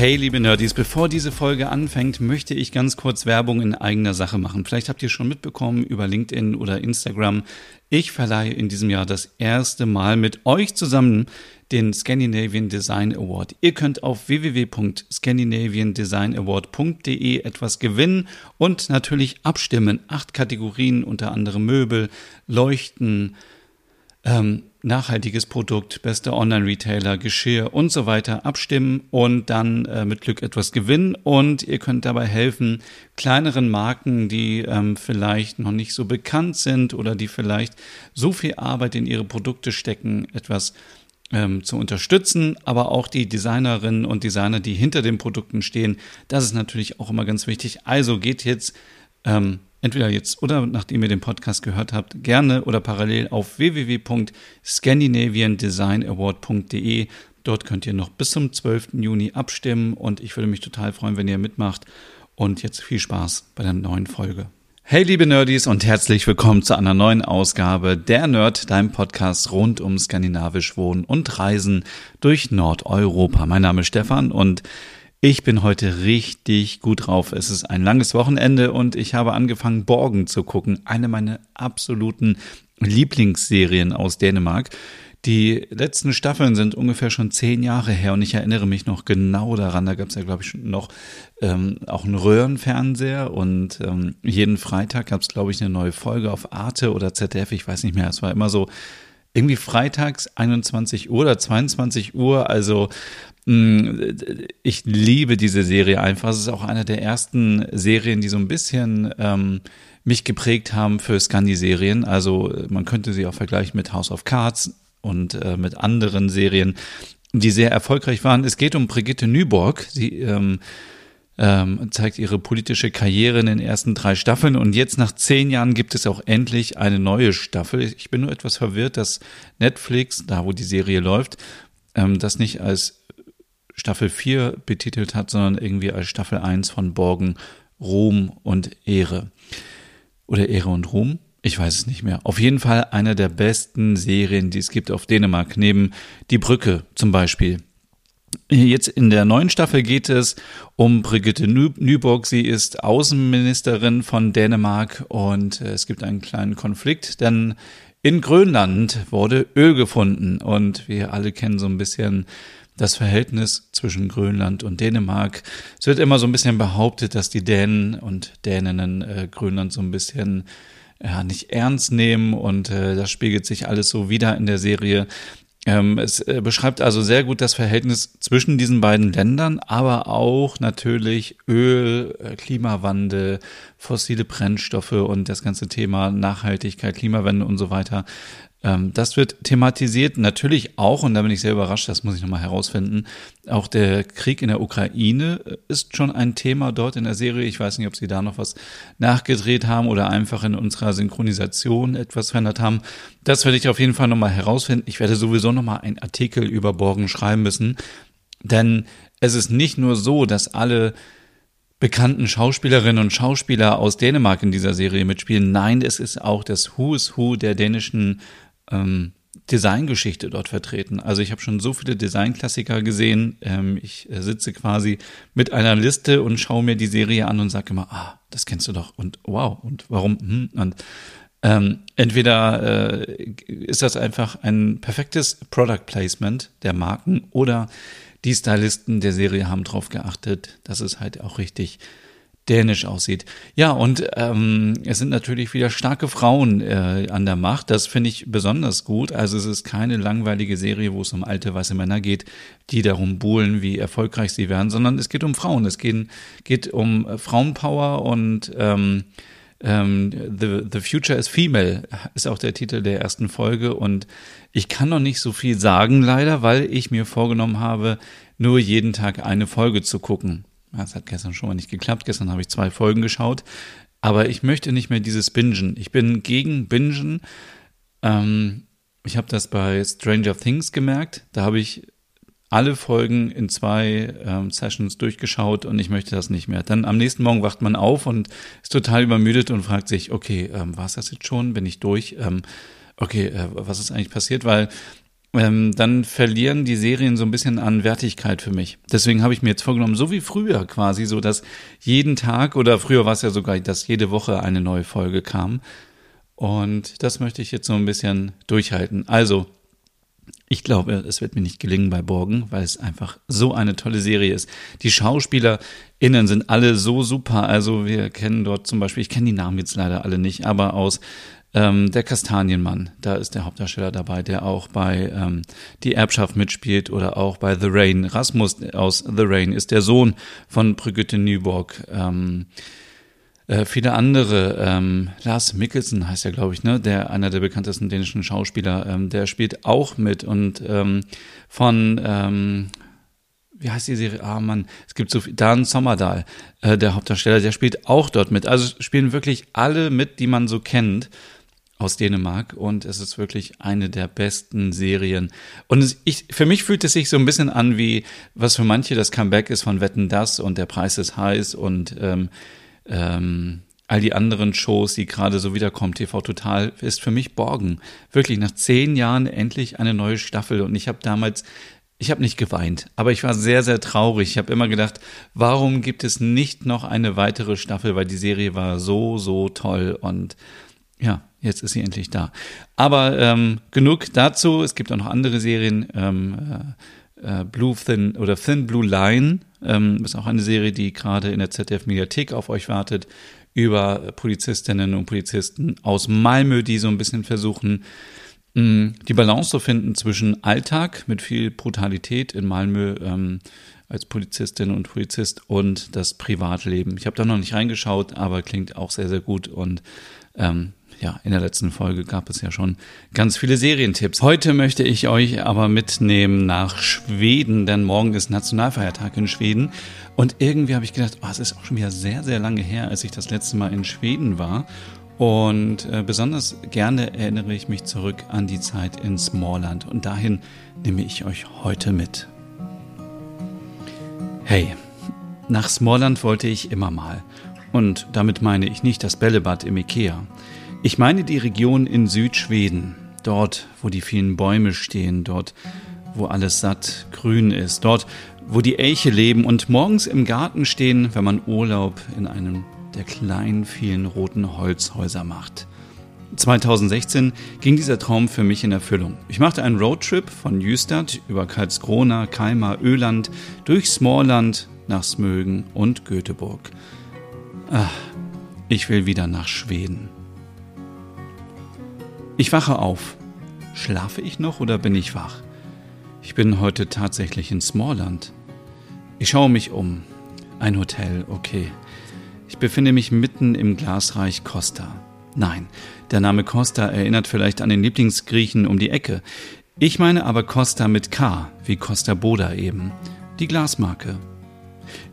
Hey, liebe Nerdies, bevor diese Folge anfängt, möchte ich ganz kurz Werbung in eigener Sache machen. Vielleicht habt ihr schon mitbekommen über LinkedIn oder Instagram. Ich verleihe in diesem Jahr das erste Mal mit euch zusammen den Scandinavian Design Award. Ihr könnt auf www.scandinaviandesignaward.de etwas gewinnen und natürlich abstimmen. Acht Kategorien, unter anderem Möbel, Leuchten, ähm, nachhaltiges Produkt, bester Online-Retailer, Geschirr und so weiter abstimmen und dann äh, mit Glück etwas gewinnen. Und ihr könnt dabei helfen, kleineren Marken, die ähm, vielleicht noch nicht so bekannt sind oder die vielleicht so viel Arbeit in ihre Produkte stecken, etwas ähm, zu unterstützen, aber auch die Designerinnen und Designer, die hinter den Produkten stehen, das ist natürlich auch immer ganz wichtig. Also geht jetzt ähm, entweder jetzt oder nachdem ihr den Podcast gehört habt, gerne oder parallel auf www.scandinaviandesignaward.de. Dort könnt ihr noch bis zum 12. Juni abstimmen und ich würde mich total freuen, wenn ihr mitmacht. Und jetzt viel Spaß bei der neuen Folge. Hey liebe Nerdies und herzlich willkommen zu einer neuen Ausgabe der Nerd, deinem Podcast rund um skandinavisch Wohnen und Reisen durch Nordeuropa. Mein Name ist Stefan und ich bin heute richtig gut drauf. Es ist ein langes Wochenende und ich habe angefangen, Borgen zu gucken. Eine meiner absoluten Lieblingsserien aus Dänemark. Die letzten Staffeln sind ungefähr schon zehn Jahre her und ich erinnere mich noch genau daran. Da gab es ja, glaube ich, noch ähm, auch einen Röhrenfernseher und ähm, jeden Freitag gab es, glaube ich, eine neue Folge auf Arte oder ZDF. Ich weiß nicht mehr. Es war immer so irgendwie freitags 21 Uhr oder 22 Uhr. Also ich liebe diese Serie einfach. Es ist auch eine der ersten Serien, die so ein bisschen ähm, mich geprägt haben für Scandi-Serien. Also man könnte sie auch vergleichen mit House of Cards und äh, mit anderen Serien, die sehr erfolgreich waren. Es geht um Brigitte Nyborg. Sie ähm, ähm, zeigt ihre politische Karriere in den ersten drei Staffeln und jetzt nach zehn Jahren gibt es auch endlich eine neue Staffel. Ich bin nur etwas verwirrt, dass Netflix, da wo die Serie läuft, ähm, das nicht als Staffel 4 betitelt hat, sondern irgendwie als Staffel 1 von Borgen Ruhm und Ehre. Oder Ehre und Ruhm? Ich weiß es nicht mehr. Auf jeden Fall eine der besten Serien, die es gibt auf Dänemark, neben Die Brücke zum Beispiel. Jetzt in der neuen Staffel geht es um Brigitte Nyborg. Sie ist Außenministerin von Dänemark und es gibt einen kleinen Konflikt, denn in Grönland wurde Öl gefunden und wir alle kennen so ein bisschen das Verhältnis zwischen Grönland und Dänemark. Es wird immer so ein bisschen behauptet, dass die Dänen und Däninnen äh, Grönland so ein bisschen ja, nicht ernst nehmen und äh, das spiegelt sich alles so wieder in der Serie. Ähm, es äh, beschreibt also sehr gut das Verhältnis zwischen diesen beiden Ländern, aber auch natürlich Öl, äh, Klimawandel, fossile Brennstoffe und das ganze Thema Nachhaltigkeit, Klimawende und so weiter. Ähm, das wird thematisiert, natürlich auch, und da bin ich sehr überrascht, das muss ich nochmal herausfinden, auch der Krieg in der Ukraine ist schon ein Thema dort in der Serie. Ich weiß nicht, ob sie da noch was nachgedreht haben oder einfach in unserer Synchronisation etwas verändert haben. Das werde ich auf jeden Fall nochmal herausfinden. Ich werde sowieso nochmal einen Artikel über Borgen schreiben müssen, denn es ist nicht nur so, dass alle bekannten Schauspielerinnen und Schauspieler aus Dänemark in dieser Serie mitspielen. Nein, es ist auch das Who is Who der dänischen ähm, Designgeschichte dort vertreten. Also ich habe schon so viele Designklassiker gesehen. Ähm, ich äh, sitze quasi mit einer Liste und schaue mir die Serie an und sage immer, ah, das kennst du doch und wow und warum? Hm, und ähm, entweder äh, ist das einfach ein perfektes Product Placement der Marken oder die Stylisten der Serie haben darauf geachtet, dass es halt auch richtig dänisch aussieht. Ja, und ähm, es sind natürlich wieder starke Frauen äh, an der Macht. Das finde ich besonders gut. Also es ist keine langweilige Serie, wo es um alte weiße Männer geht, die darum buhlen, wie erfolgreich sie werden, sondern es geht um Frauen. Es geht, geht um Frauenpower und ähm, ähm, The, The Future is Female ist auch der Titel der ersten Folge und ich kann noch nicht so viel sagen leider, weil ich mir vorgenommen habe, nur jeden Tag eine Folge zu gucken. Das hat gestern schon mal nicht geklappt. Gestern habe ich zwei Folgen geschaut. Aber ich möchte nicht mehr dieses Bingen. Ich bin gegen Bingen. Ähm, ich habe das bei Stranger Things gemerkt. Da habe ich alle Folgen in zwei ähm, Sessions durchgeschaut und ich möchte das nicht mehr. Dann am nächsten Morgen wacht man auf und ist total übermüdet und fragt sich, okay, ähm, war es das jetzt schon? Bin ich durch? Ähm, okay, äh, was ist eigentlich passiert? Weil ähm, dann verlieren die Serien so ein bisschen an Wertigkeit für mich. Deswegen habe ich mir jetzt vorgenommen, so wie früher quasi, so dass jeden Tag oder früher war es ja sogar, dass jede Woche eine neue Folge kam. Und das möchte ich jetzt so ein bisschen durchhalten. Also, ich glaube, es wird mir nicht gelingen bei Borgen, weil es einfach so eine tolle Serie ist. Die SchauspielerInnen sind alle so super. Also wir kennen dort zum Beispiel, ich kenne die Namen jetzt leider alle nicht, aber aus ähm, der Kastanienmann, da ist der Hauptdarsteller dabei, der auch bei ähm, Die Erbschaft mitspielt oder auch bei The Rain. Rasmus aus The Rain ist der Sohn von Brigitte Nyborg. Ähm, äh, viele andere, ähm, Lars Mikkelsen heißt er, glaube ich, ne, der einer der bekanntesten dänischen Schauspieler, ähm, der spielt auch mit und ähm, von wie heißt die Serie? Ah, Mann, es gibt so viel. Dan Sommerdahl, äh, der Hauptdarsteller, der spielt auch dort mit. Also spielen wirklich alle mit, die man so kennt aus Dänemark und es ist wirklich eine der besten Serien. Und es, ich, für mich fühlt es sich so ein bisschen an wie, was für manche das Comeback ist von Wetten das und der Preis ist heiß und ähm, ähm, all die anderen Shows, die gerade so wiederkommen, TV Total, ist für mich Borgen. Wirklich nach zehn Jahren endlich eine neue Staffel. Und ich habe damals, ich habe nicht geweint, aber ich war sehr, sehr traurig. Ich habe immer gedacht, warum gibt es nicht noch eine weitere Staffel, weil die Serie war so, so toll. Und ja, jetzt ist sie endlich da. Aber ähm, genug dazu. Es gibt auch noch andere Serien. Ähm, äh, Blue Thin oder Thin Blue Line ähm, ist auch eine Serie, die gerade in der ZDF-Mediathek auf euch wartet, über Polizistinnen und Polizisten aus Malmö, die so ein bisschen versuchen, mm, die Balance zu finden zwischen Alltag mit viel Brutalität in Malmö ähm, als Polizistin und Polizist und das Privatleben. Ich habe da noch nicht reingeschaut, aber klingt auch sehr, sehr gut und ähm, ja, in der letzten Folge gab es ja schon ganz viele Serientipps. Heute möchte ich euch aber mitnehmen nach Schweden, denn morgen ist Nationalfeiertag in Schweden. Und irgendwie habe ich gedacht, oh, es ist auch schon wieder sehr, sehr lange her, als ich das letzte Mal in Schweden war. Und äh, besonders gerne erinnere ich mich zurück an die Zeit in Smallland. Und dahin nehme ich euch heute mit. Hey, nach Smallland wollte ich immer mal. Und damit meine ich nicht das Bällebad im Ikea. Ich meine die Region in Südschweden, dort, wo die vielen Bäume stehen, dort, wo alles satt grün ist, dort, wo die Elche leben und morgens im Garten stehen, wenn man Urlaub in einem der kleinen, vielen roten Holzhäuser macht. 2016 ging dieser Traum für mich in Erfüllung. Ich machte einen Roadtrip von Jüstad über Karlskrona, Kalmar, Öland, durch Smallland nach Smögen und Göteborg. Ach, ich will wieder nach Schweden. Ich wache auf. Schlafe ich noch oder bin ich wach? Ich bin heute tatsächlich in Smallland. Ich schaue mich um. Ein Hotel, okay. Ich befinde mich mitten im Glasreich Costa. Nein, der Name Costa erinnert vielleicht an den Lieblingsgriechen um die Ecke. Ich meine aber Costa mit K, wie Costa Boda eben. Die Glasmarke.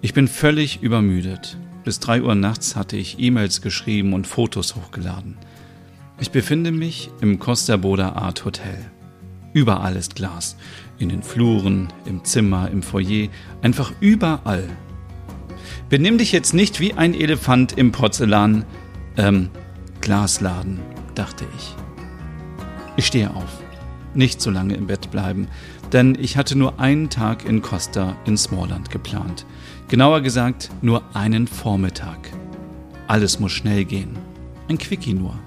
Ich bin völlig übermüdet. Bis drei Uhr nachts hatte ich E-Mails geschrieben und Fotos hochgeladen. Ich befinde mich im Costa Boda Art Hotel. Überall ist Glas. In den Fluren, im Zimmer, im Foyer, einfach überall. Benimm dich jetzt nicht wie ein Elefant im Porzellan, ähm, Glasladen, dachte ich. Ich stehe auf. Nicht so lange im Bett bleiben, denn ich hatte nur einen Tag in Costa in Smallland geplant. Genauer gesagt, nur einen Vormittag. Alles muss schnell gehen. Ein Quickie nur.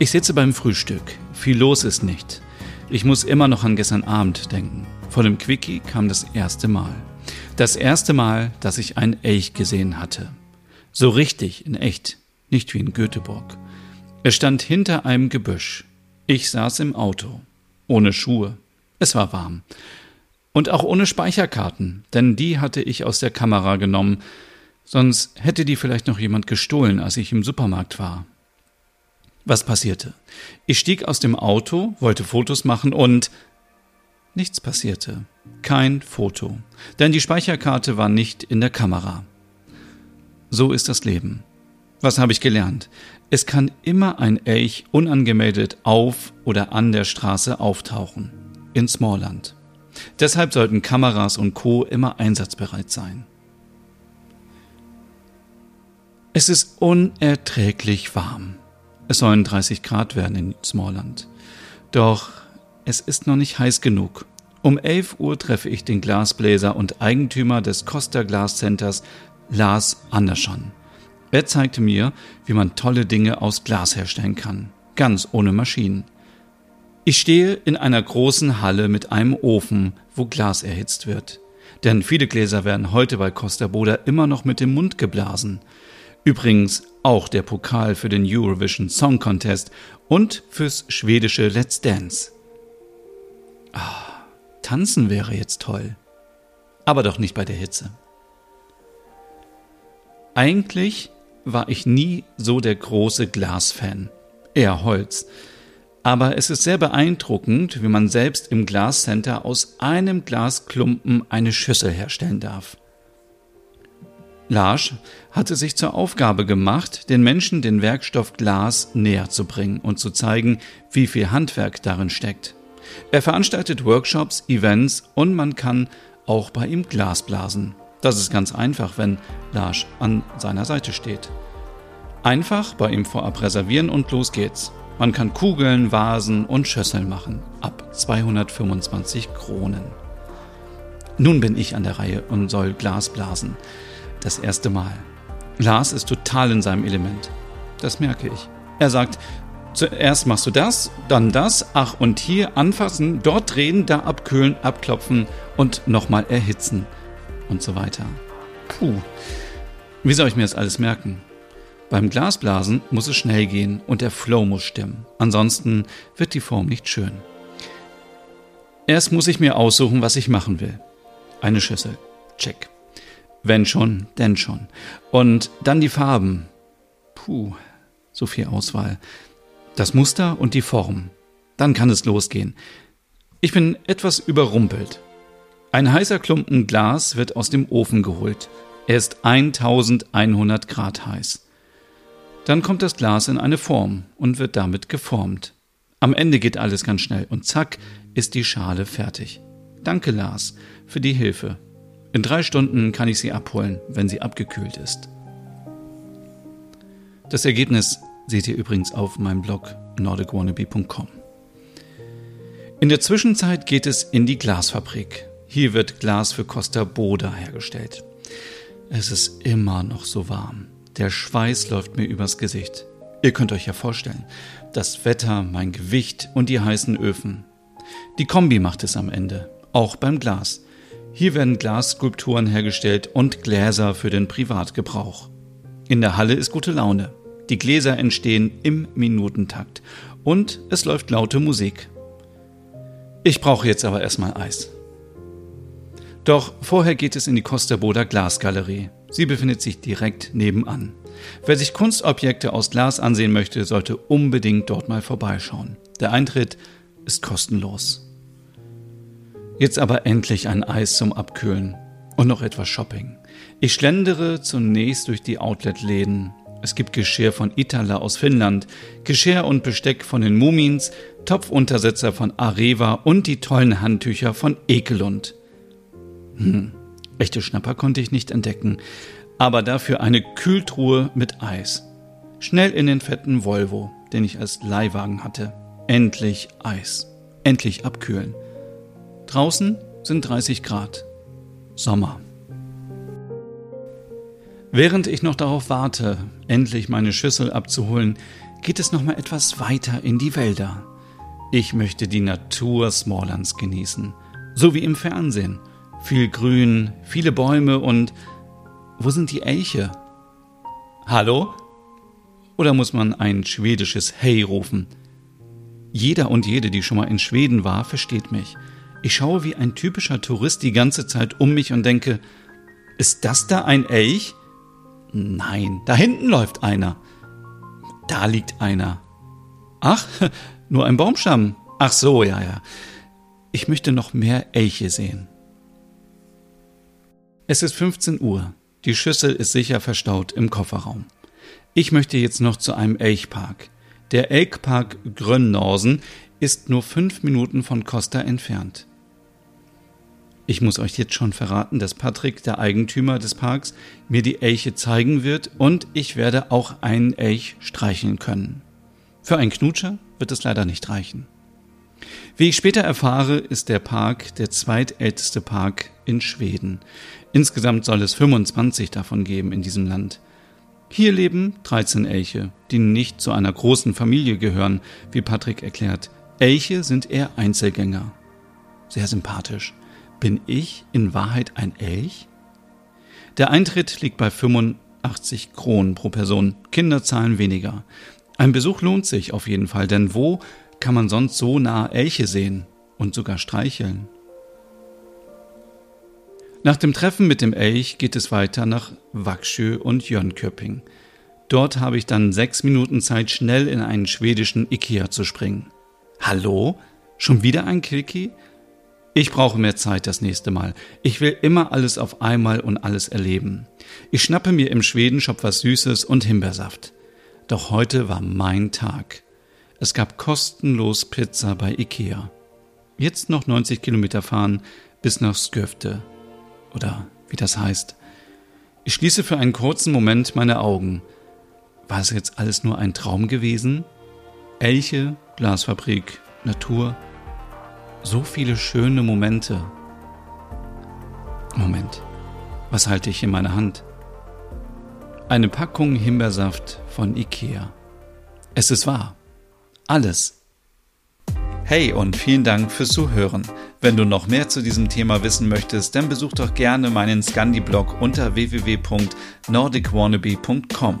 Ich sitze beim Frühstück. Viel los ist nicht. Ich muss immer noch an gestern Abend denken. Vor dem Quickie kam das erste Mal. Das erste Mal, dass ich ein Elch gesehen hatte. So richtig, in echt, nicht wie in Göteborg. Er stand hinter einem Gebüsch. Ich saß im Auto. Ohne Schuhe. Es war warm. Und auch ohne Speicherkarten, denn die hatte ich aus der Kamera genommen, sonst hätte die vielleicht noch jemand gestohlen, als ich im Supermarkt war. Was passierte? Ich stieg aus dem Auto, wollte Fotos machen und nichts passierte. Kein Foto, denn die Speicherkarte war nicht in der Kamera. So ist das Leben. Was habe ich gelernt? Es kann immer ein Elch unangemeldet auf oder an der Straße auftauchen. In Smallland. Deshalb sollten Kameras und Co. immer einsatzbereit sein. Es ist unerträglich warm. Es sollen 30 Grad werden in Smallland. Doch es ist noch nicht heiß genug. Um 11 Uhr treffe ich den Glasbläser und Eigentümer des Costa Glass Centers, Lars Andersson. Er zeigte mir, wie man tolle Dinge aus Glas herstellen kann, ganz ohne Maschinen. Ich stehe in einer großen Halle mit einem Ofen, wo Glas erhitzt wird. Denn viele Gläser werden heute bei Costa Boda immer noch mit dem Mund geblasen. Übrigens auch der Pokal für den Eurovision Song Contest und fürs schwedische Let's Dance. Ah, tanzen wäre jetzt toll. Aber doch nicht bei der Hitze. Eigentlich war ich nie so der große Glasfan. Eher Holz. Aber es ist sehr beeindruckend, wie man selbst im Glascenter aus einem Glasklumpen eine Schüssel herstellen darf. Larsch hatte sich zur Aufgabe gemacht, den Menschen den Werkstoff Glas näher zu bringen und zu zeigen, wie viel Handwerk darin steckt. Er veranstaltet Workshops, Events und man kann auch bei ihm Glas blasen. Das ist ganz einfach, wenn Larsch an seiner Seite steht. Einfach bei ihm vorab reservieren und los geht's. Man kann Kugeln, Vasen und Schüsseln machen. Ab 225 Kronen. Nun bin ich an der Reihe und soll Glas blasen. Das erste Mal. Lars ist total in seinem Element. Das merke ich. Er sagt, zuerst machst du das, dann das, ach und hier anfassen, dort drehen, da abkühlen, abklopfen und nochmal erhitzen und so weiter. Puh. Wie soll ich mir das alles merken? Beim Glasblasen muss es schnell gehen und der Flow muss stimmen. Ansonsten wird die Form nicht schön. Erst muss ich mir aussuchen, was ich machen will. Eine Schüssel. Check. Wenn schon, denn schon. Und dann die Farben. Puh, so viel Auswahl. Das Muster und die Form. Dann kann es losgehen. Ich bin etwas überrumpelt. Ein heißer Klumpen Glas wird aus dem Ofen geholt. Er ist 1100 Grad heiß. Dann kommt das Glas in eine Form und wird damit geformt. Am Ende geht alles ganz schnell und zack ist die Schale fertig. Danke Lars für die Hilfe. In drei Stunden kann ich sie abholen, wenn sie abgekühlt ist. Das Ergebnis seht ihr übrigens auf meinem Blog nordicwannabe.com. In der Zwischenzeit geht es in die Glasfabrik. Hier wird Glas für Costa Boda hergestellt. Es ist immer noch so warm. Der Schweiß läuft mir übers Gesicht. Ihr könnt euch ja vorstellen, das Wetter, mein Gewicht und die heißen Öfen. Die Kombi macht es am Ende, auch beim Glas. Hier werden Glasskulpturen hergestellt und Gläser für den Privatgebrauch. In der Halle ist gute Laune. Die Gläser entstehen im Minutentakt und es läuft laute Musik. Ich brauche jetzt aber erstmal Eis. Doch vorher geht es in die Costa Boda Glasgalerie. Sie befindet sich direkt nebenan. Wer sich Kunstobjekte aus Glas ansehen möchte, sollte unbedingt dort mal vorbeischauen. Der Eintritt ist kostenlos. Jetzt aber endlich ein Eis zum Abkühlen und noch etwas Shopping. Ich schlendere zunächst durch die Outlet-Läden. Es gibt Geschirr von Itala aus Finnland, Geschirr und Besteck von den Mumins, Topfuntersetzer von Areva und die tollen Handtücher von Ekelund. Hm. Echte Schnapper konnte ich nicht entdecken, aber dafür eine Kühltruhe mit Eis. Schnell in den fetten Volvo, den ich als Leihwagen hatte. Endlich Eis. Endlich abkühlen. Draußen sind 30 Grad. Sommer. Während ich noch darauf warte, endlich meine Schüssel abzuholen, geht es noch mal etwas weiter in die Wälder. Ich möchte die Natur Smalllands genießen, so wie im Fernsehen – viel Grün, viele Bäume und wo sind die Elche? Hallo? Oder muss man ein schwedisches Hey rufen? Jeder und jede, die schon mal in Schweden war, versteht mich. Ich schaue wie ein typischer Tourist die ganze Zeit um mich und denke, ist das da ein Elch? Nein, da hinten läuft einer. Da liegt einer. Ach, nur ein Baumstamm. Ach so, ja, ja. Ich möchte noch mehr Elche sehen. Es ist 15 Uhr. Die Schüssel ist sicher verstaut im Kofferraum. Ich möchte jetzt noch zu einem Elchpark. Der Elkpark Grönnorsen ist nur fünf Minuten von Costa entfernt. Ich muss euch jetzt schon verraten, dass Patrick, der Eigentümer des Parks, mir die Elche zeigen wird und ich werde auch einen Elch streicheln können. Für einen Knutscher wird es leider nicht reichen. Wie ich später erfahre, ist der Park der zweitälteste Park in Schweden. Insgesamt soll es 25 davon geben in diesem Land. Hier leben 13 Elche, die nicht zu einer großen Familie gehören, wie Patrick erklärt. Elche sind eher Einzelgänger. Sehr sympathisch. Bin ich in Wahrheit ein Elch? Der Eintritt liegt bei 85 Kronen pro Person. Kinder zahlen weniger. Ein Besuch lohnt sich auf jeden Fall, denn wo kann man sonst so nah Elche sehen und sogar streicheln? Nach dem Treffen mit dem Elch geht es weiter nach Vaxjö und Jönköping. Dort habe ich dann sechs Minuten Zeit, schnell in einen schwedischen Ikea zu springen. Hallo? Schon wieder ein Quickie? Ich brauche mehr Zeit das nächste Mal. Ich will immer alles auf einmal und alles erleben. Ich schnappe mir im Schwedenshop was Süßes und Himbeersaft. Doch heute war mein Tag. Es gab kostenlos Pizza bei Ikea. Jetzt noch 90 Kilometer fahren bis nach Skövde oder wie das heißt. Ich schließe für einen kurzen Moment meine Augen. War es jetzt alles nur ein Traum gewesen? Elche, Glasfabrik, Natur. So viele schöne Momente. Moment, was halte ich in meiner Hand? Eine Packung Himbeersaft von Ikea. Es ist wahr. Alles. Hey und vielen Dank fürs Zuhören. Wenn du noch mehr zu diesem Thema wissen möchtest, dann besuch doch gerne meinen Scandi-Blog unter www.nordicwannabe.com.